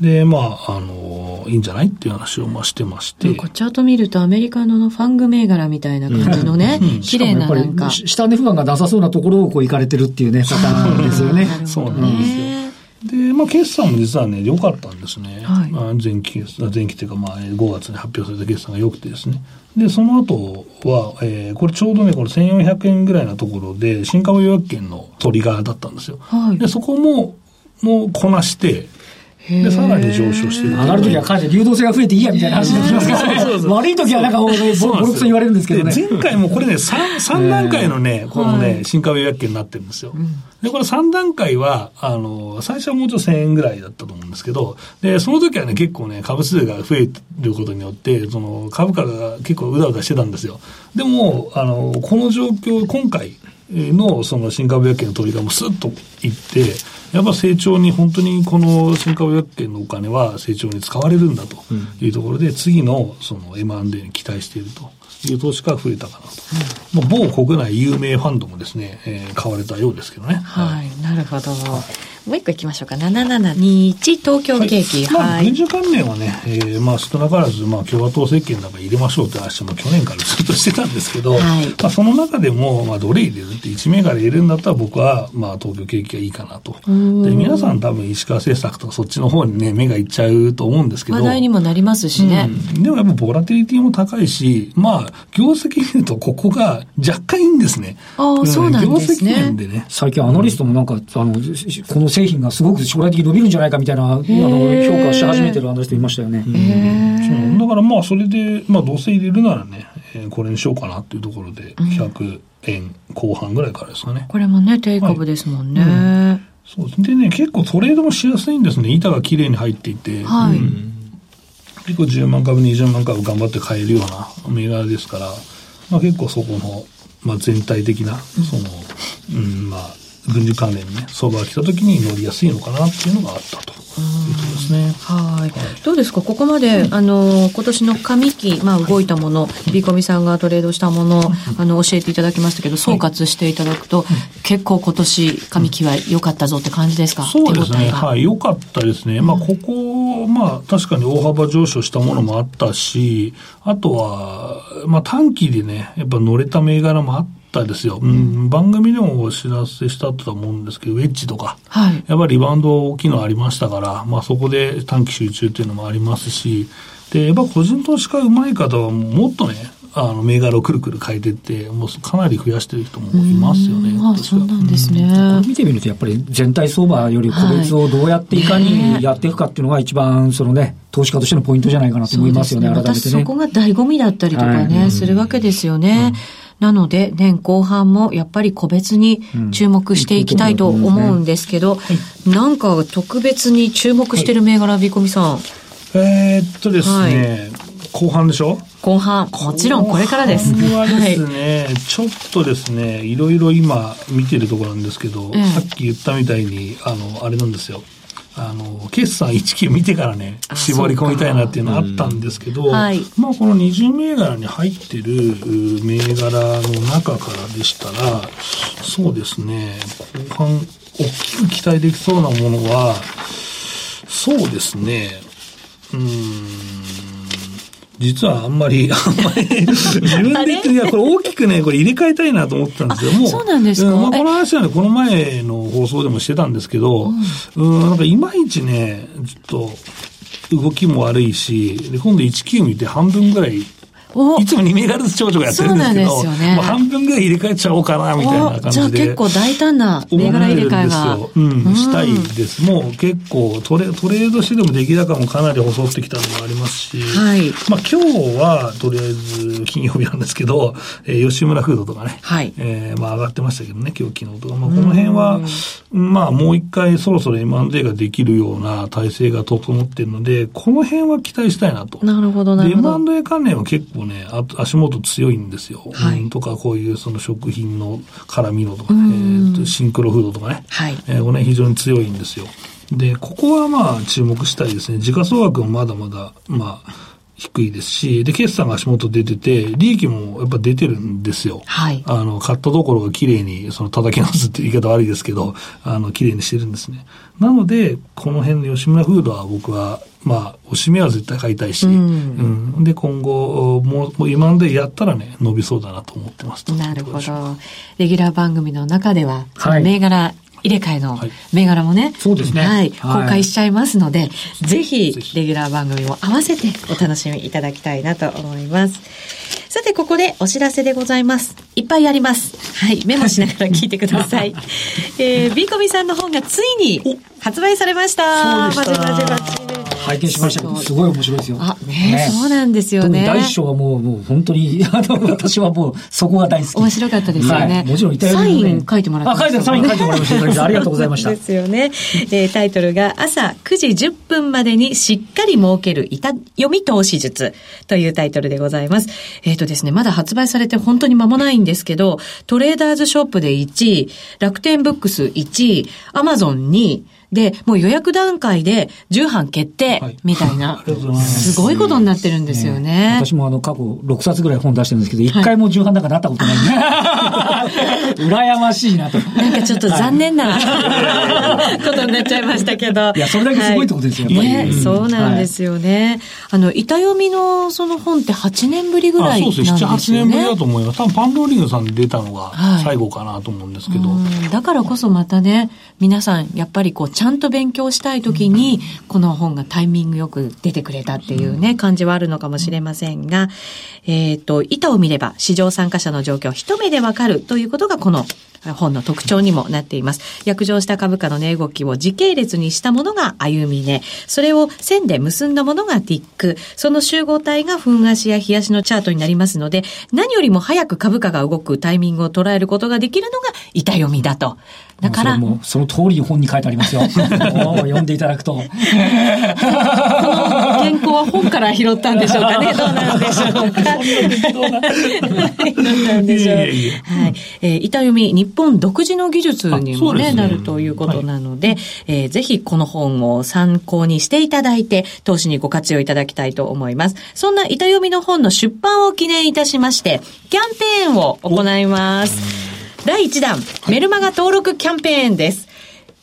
で、まあ、あの、いいんじゃないっていう話をまあしてまして。チャート見るとアメリカのファング銘柄みたいな感じのね、うん、綺麗ななんか。下値不安がなさそうなところをこう行かれてるっていうね、パターンですよね。そうなんですよ。で、まあ、決算も実はね、良かったんですね。はい、まあ、前期、前期というか、まあ、5月に発表された決算が良くてですね。で、その後は、えー、これちょうどね、これ1400円ぐらいのところで、新株予約権のトリガーだったんですよ。はい、で、そこも、もうこなして、で、さらに上昇してる。上がるときは感謝流動性が増えていいやみたいな話になりますからね。悪いときはなんか、ボロクソ言われるんですけどね。前回もこれね、3、三段階のね、このね、新株予約権になってるんですよ。で、これ3段階は、あの、最初はもうちょっと1000円ぐらいだったと思うんですけど、で、その時はね、結構ね、株数が増えることによって、その、株価が結構うだうだしてたんですよ。でも、あの、この状況、今回、のその新株薬券の取りがもスッといって、やっぱ成長に本当にこの新株薬券のお金は成長に使われるんだというところで、次のその M&A に期待しているという投資家が増えたかなと。まあ、某国内有名ファンドもですね、えー、買われたようですけどね。はい、なるほど。もう一個いきましょうか。7721東京景気。はい。まあ、軍事関連はね、えー、まあ少なからず、まあ共和党政権なんか入れましょうって話も去年からずっとしてたんですけど、はい、まあその中でも、まあどれ入れるって1銘柄入れるんだったら僕は、まあ東京景気がいいかなと。で、皆さん多分石川政策とかそっちの方にね、目がいっちゃうと思うんですけど。話題にもなりますしね。うん、でもやっぱボラティリティも高いし、まあ業績見るとここが若干いいんですね。ああ、そうなんですね。業績面でね。最近アナリストもなんか、あの、この製品がすごく将来的に伸びるんじゃないかみたいな、あの、評価し始めてるあの人いましたよね。だからまあ、それで、まあ、どうせ入れるならね、えー、これにしようかなっていうところで、100円後半ぐらいからですかね。これもね、低株ですもんね。はいうんそうですでね、結構トレードもしやすいんですね。板が綺麗に入っていて。はい。うん、結構10万株、20万株頑張って買えるような銘柄ですから、まあ結構そこの、まあ全体的な、その、うん、まあ、軍事関連のね、相場が来た時に乗りやすいのかなっていうのがあったと。いうことですね。はい。どうですか？ここまで、あの、今年の上期、まあ、動いたもの、ビコミさんがトレードしたもの、あの、教えていただきましたけど、総括していただくと、結構今年、上期は良かったぞって感じですか？そうですね。はい。良かったですね。まあ、ここ、まあ、確かに大幅上昇したものもあったし、あとは、まあ、短期でね、やっぱ乗れた銘柄もあったったですよ、うん、番組でもお知らせしたと思うんですけど、ウェッジとか、はい、やっぱりリバウンド大きいのありましたから、まあ、そこで短期集中っていうのもありますし、で、やっぱ個人投資家うまい方はもっとね、あの銘柄をくるくる変えてって、もうかなり増やしてる人もいますよね。あそうなんですね。見てみると、やっぱり全体相場より個別をどうやっていかにやっていくかっていうのが一番、そのね、投資家としてのポイントじゃないかなと思いますよね、ね。改めてね。そこが醍醐味だったりとかね、はい、するわけですよね。うんなので、年後半もやっぱり個別に注目していきたいと思うんですけど、なんか特別に注目してる銘柄、ビコミさん。えー、っとですね、後半でしょ？後半、もちろんこれからです。これはです。ね、はい、ちょっとですね、いろいろ今見てるところなんですけど、ええ、さっき言ったみたいに、あの、あれなんですよ。あの、決算1期見てからね、絞り込みたいなっていうのはあったんですけど、はい、まあこの20銘柄に入ってる銘柄の中からでしたら、そうですね、後半大きく期待できそうなものは、そうですね、うん、実はあんまり、あんまり、自分で言って、いや、これ大きくね、これ入れ替えたいなと思ったんですけども。そうなんですか、まあ、この話はね、この前の放送でもしてたんですけど、うん、うんなんかいまいちね、ちょっと、動きも悪いし、で、今度19見て半分ぐらいいつも2銘柄ずつ長女がやってるんですけど、そうなんですよね。半分ぐらい入れ替えちゃおうかな、みたいな感じで。じゃあ結構大胆な銘柄入れ替えが。うん、したいです。もう結構トレ、トレードしてでも出来高もかなり細ってきたのもありますし、はい。まあ今日は、とりあえず金曜日なんですけど、えー、吉村フードとかね、はい。えー、まあ上がってましたけどね、今日昨日とか。まあこの辺は、まあもう一回そろそろ M&A ができるような体制が整っているので、この辺は期待したいなと。なるほど、なるほど。M&A 関連は結構ね、足元強いんですよ。はい、とか、こういうその食品の絡みのとかね、えー、シンクロフードとかね、はい、えー、この辺非常に強いんですよ。で、ここはまあ注目したいですね。時価総額もまだまだ、まあ、低いですし、で、決算が足元出てて、利益もやっぱ出てるんですよ。はい。あの、買ったところが綺麗に、その叩き直すって言い方悪いですけど、あの、綺麗にしてるんですね。なので、この辺の吉村フードは僕は、まあ、おしめは絶対買いたいし、うん、うん、で、今後、もう、今までやったらね、伸びそうだなと思ってます。なるほど。レギュラー番組の中では、その銘柄、はい入れ替えの銘柄もね、そうですね。はい。公開しちゃいますので、ぜひ、レギュラー番組も合わせてお楽しみいただきたいなと思います。さて、ここでお知らせでございます。いっぱいあります。はい。メモしながら聞いてください。えー、ビーコミさんの本がついに発売されました。そうでした。バチバチバチ拝見しましたけど、すごい面白いですよ。あ、ね、ね、そうなんですよね。大将はもう、もう本当に、あの、私はもう、そこが大好き。面白かったですよね。はい、もちろん、イタリアサイン書いてもらってあ、書いて、サイン書いてもらいました。ありがとうございました。ですよね。えー、タイトルが、朝9時10分までにしっかり儲ける板読み投資術というタイトルでございます。えっ、ー、とですね、まだ発売されて本当に間もないんですけど、トレーダーズショップで1位、楽天ブックス1位、アマゾン2位、で、もう予約段階で重版決定、みたいな、すごいことになってるんですよね。私もあの過去6冊ぐらい本出してるんですけど、1回も重版なんかなったことないね。羨ましいなと。なんかちょっと残念な、ことになっちゃいましたけど。いや、それだけすごいってことですよ、ね。そうなんですよね。あの、板読みのその本って8年ぶりぐらいなんですよね。そうですね、7、8年ぶりだと思います。多分パンローリングさんで出たのが最後かなと思うんですけど。だからこそまたね、皆さんやっぱりこう、ちゃんと勉強したい時に、この本がタイミングよく出てくれたっていうね、感じはあるのかもしれませんが、えっ、ー、と、板を見れば市場参加者の状況一目でわかるということがこの本の特徴にもなっています。約定した株価の値動きを時系列にしたものが歩み値。それを線で結んだものがティック。その集合体が分足や日足のチャートになりますので、何よりも早く株価が動くタイミングを捉えることができるのが板読みだと。だから。もその通り本に書いてありますよ。読んでいただくと。この原稿は本から拾ったんでしょうかね。どうなんでしょうか。どうなんでしょう。はい。えー、板読み、日本独自の技術にもね、ねなるということなので、はい、えー、ぜひこの本を参考にしていただいて、投資にご活用いただきたいと思います。そんな板読みの本の出版を記念いたしまして、キャンペーンを行います。第1弾、メルマガ登録キャンペーンです。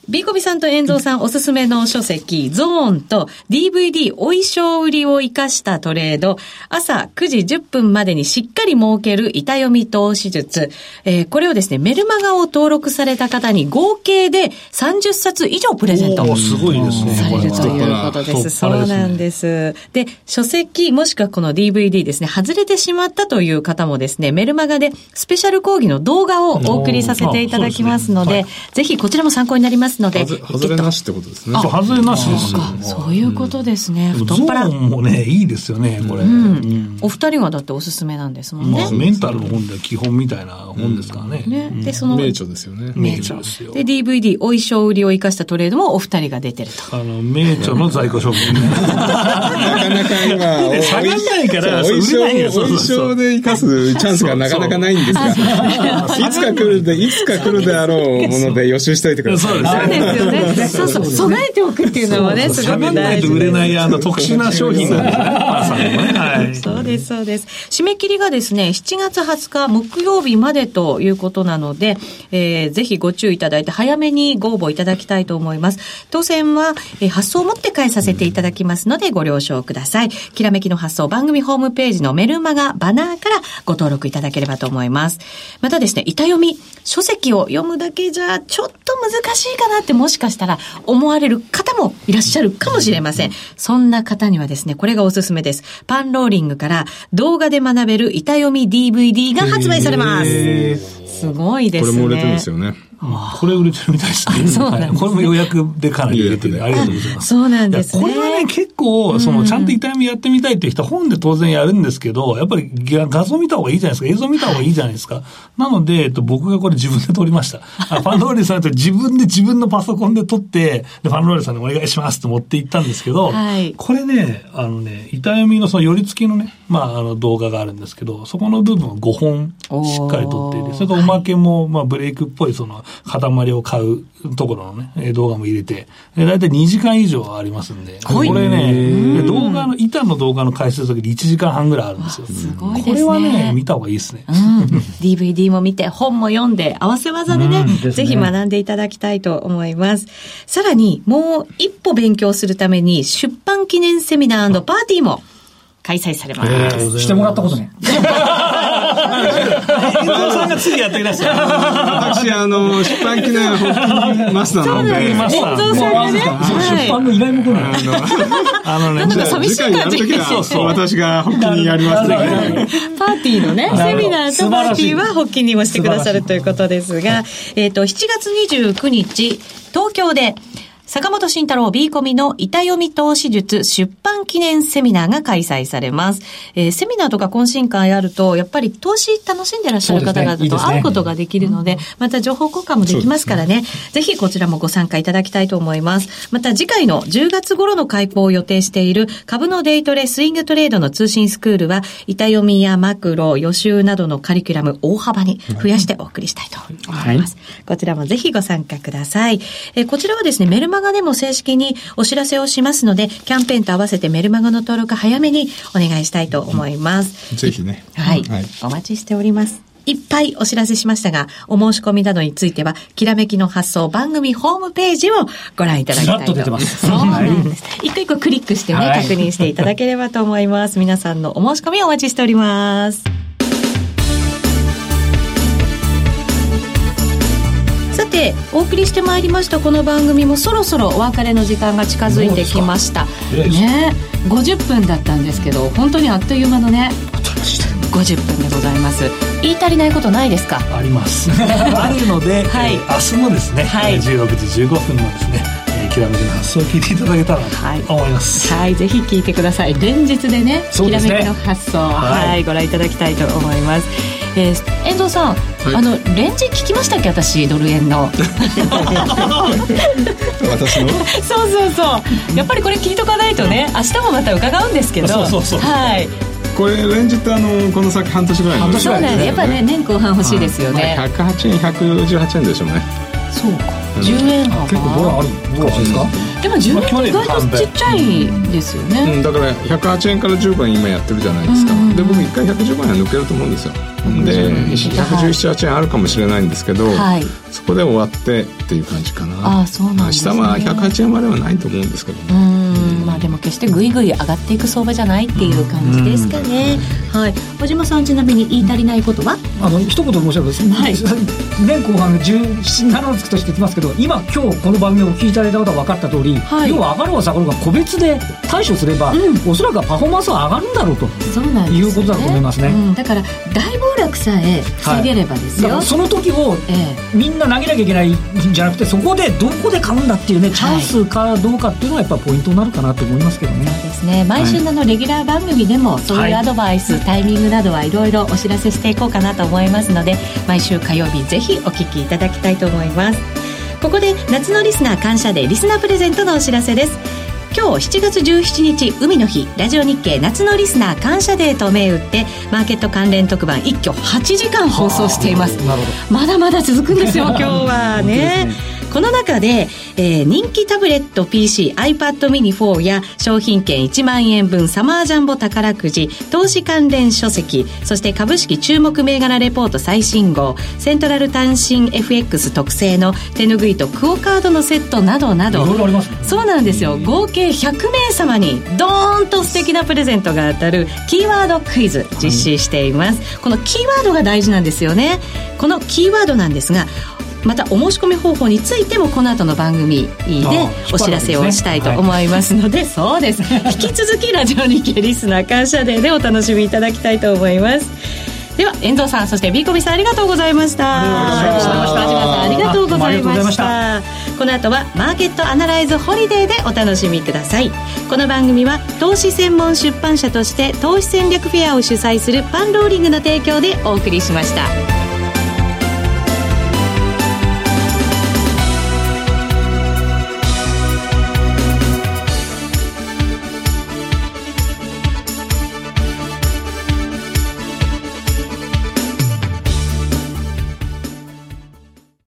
ビーコビさんと遠蔵さんおすすめの書籍、ゾーンと DVD お衣装売りを活かしたトレード、朝9時10分までにしっかり設ける板読み投資術、えー、これをですね、メルマガを登録された方に合計で30冊以上プレゼント。すごいですね。されるということです。そうなんです。で、書籍もしくはこの DVD ですね、外れてしまったという方もですね、メルマガでスペシャル講義の動画をお送りさせていただきますので、ぜひこちらも参考になりますますので。外れなしってことですね。外れなしですそういうことですね。太っ腹。もね、いいですよね、これ。お二人はだっておすすめなんですもんね。メンタルの本では基本みたいな本ですからね。ね。で、その。名著ですよね。名著ですよ。で、DVD、お衣装売りを生かしたトレードもお二人が出てると。あの、名著の在庫処分。なかなか今、下がんないから、お衣装、お衣装で生かすチャンスがなかなかないんですが、いつか来るで、いつか来るであろうもので予習しておいてください。そうですよね。そうそう、備えておくっていうのはね、すごく大事。売れないあの特殊な商品なんですね。そうです、そうです。締め切りがですね、7月20日木曜日までということなので、えー、ぜひご注意いただいて早めにご応募いただきたいと思います。当選は、えー、発送を持って返させていただきますのでご了承ください。きらめきの発送番組ホームページのメルマガバナーからご登録いただければと思います。またですね、板読み、書籍を読むだけじゃちょっと難しいかなってもしかしたら思われる方もいらっしゃるかもしれません。そんな方にはですね、これがおすすめです。パンローリングから動画で学べる板読み DVD が発売されます。すごいですね。これも売れてるんですよね。これ売れてるみたいですね。そうなんです、ね、これも予約でかなり売れてる。ありがとうございます。そうなんですね。これはね、結構、その、ちゃんと痛みやってみたいって人は本で当然やるんですけど、やっぱり画像見た方がいいじゃないですか。映像見た方がいいじゃないですか。なので、えっと、僕がこれ自分で撮りました。ファンローリさんと自分で自分のパソコンで撮って、で、ファンローリさんにお願いしますって持って行ったんですけど、はい、これね、あのね、痛みのその寄り付きのね、まあ、あの動画があるんですけど、そこの部分を5本しっかり撮っていて、それとおまけも、まあ、ブレイクっぽいその塊を買うところのね、動画も入れて、だいたい2時間以上ありますんで、これね、動画の、板の動画の解説だけで1時間半ぐらいあるんですよ。すごいですね。これはね、見た方がいいですね。うん、DVD も見て、本も読んで、合わせ技でね、うん、ぜひ学んでいただきたいと思います。さらに、もう一歩勉強するために、出版記念セミナーパーティーも開催されます。してもらったことね。さんが次やってください。私、あの、出版記念発起マスターなので。遠藤さんがね。出版の依頼も来ない。あのね、なんか寂しい感じそうそう。私が発起にやりますので。パーティーのね、セミナーとパーティーは発起にもしてくださるということですが、えっと、7月29日、東京で、坂本慎太郎 B コミの板読み投資術出版記念セミナーが開催されます。えー、セミナーとか懇親会あると、やっぱり投資楽しんでらっしゃる方々と会うことができるので、また情報交換もできますからね、ねぜひこちらもご参加いただきたいと思います。また次回の10月頃の開講を予定している株のデイトレスイングトレードの通信スクールは、板読みやマクロ、予習などのカリキュラム大幅に増やしてお送りしたいと思います。はい、こちらもぜひご参加ください。えー、こちらはですね、メルマガでも正式にお知らせをしますので、キャンペーンと合わせてメルマガの登録早めにお願いしたいと思います。ぜひね。はい。はい、お待ちしております。いっぱいお知らせしましたが、お申し込みなどについては、きらめきの発送番組ホームページをご覧いただきたいと。と出てます。そうなんです。一個一個クリックしてね、はい、確認していただければと思います。皆さんのお申し込みをお待ちしております。さてお送りしてまいりましたこの番組もそろそろお別れの時間が近づいてきました。ね。50分だったんですけど本当にあっという間のね50分でございます。言い足りないことないですか？あります。あるので、はい、明日もですね、はい、16時15分のですねきらめきの発想を聞いていただけたらと思います、はい、はい、ぜひ聞いてください。連日でね、ね、きらめきの発想、はい、はい、ご覧いただきたいと思います、えー、遠藤さん、あのレンジ聞きましたっけ？私ドル円の。私の？そうそうそう。やっぱりこれ聞いとかないとね明日もまた伺うんですけど。そうそうそう。はい。これレンジってあのこの先半年ぐらいの。そうなんでやっぱね年後半欲しいですよね、まあ、108円118円でしょうねそうか。10円幅。結構ドルある感じですか？でも10円って意外とちっちゃいですよね、うん、だから108円から15円今やってるじゃないですか、で僕一回115円は抜けると思うんですよ。で11718円あるかもしれないんですけど、はい、そこで終わってっていう感じかな。あそうなんです、ね、下は108円まではないと思うんですけどね。うんまあでも決してぐいぐい上がっていく相場じゃないっていう感じですかね。はい。小島さんちなみに言い足りないことは？あの一言申し上げます、はい、年後半17つくとしてきますけど今今日この番組をお聞きいただいたことは分かった通り、はい、要は上がるは下がるが個別で対処すれば、うん、おそらくパフォーマンスは上がるんだろうとそうなんです、ね、いうことだと思いますね、うん、だから大暴落さえ防げればですよ、はい、その時を、ええ、みんな投げなきゃいけないんじゃなくてそこでどこで買うんだっていうねチャンスかどうかっていうのがやっぱポイントになるかなと思いますけどねそうですね。毎週ののレギュラー番組でもそういうアドバイス、はい、タイミングなどはいろいろお知らせしていこうかなと思いますので毎週火曜日ぜひお聞きいただきたいと思います。ここで夏のリスナー感謝デーリスナープレゼントのお知らせです。今日7月17日海の日。ラジオ日経夏のリスナー感謝デーと銘打ってマーケット関連特番一挙8時間放送しています。まだまだ続くんですよ 今日はねこの中で、えー、人気タブレット PC、iPad mini 4や商品券1万円分サマージャンボ宝くじ、投資関連書籍、そして株式注目銘柄レポート最新号、セントラル単身 FX 特製の手ぬぐいとクオカードのセットなどなど、そうなんですよ。合計100名様にドーンと素敵なプレゼントが当たるキーワードクイズ実施しています。このキーワードが大事なんですよね。このキーワードなんですが、またお申し込み方法についてもこの後の番組でお知らせをしたいと思いますので、ねはい、そうです。引き続きラジオ日経リスナー感謝デーでお楽しみいただきたいと思います。では遠藤さんそしてビーコミさんありがとうございました。ありがとうございました。ありがとうございました。この後はマーケットアナライズホリデーでお楽しみください。この番組は投資専門出版社として投資戦略フェアを主催するパンローリングの提供でお送りしました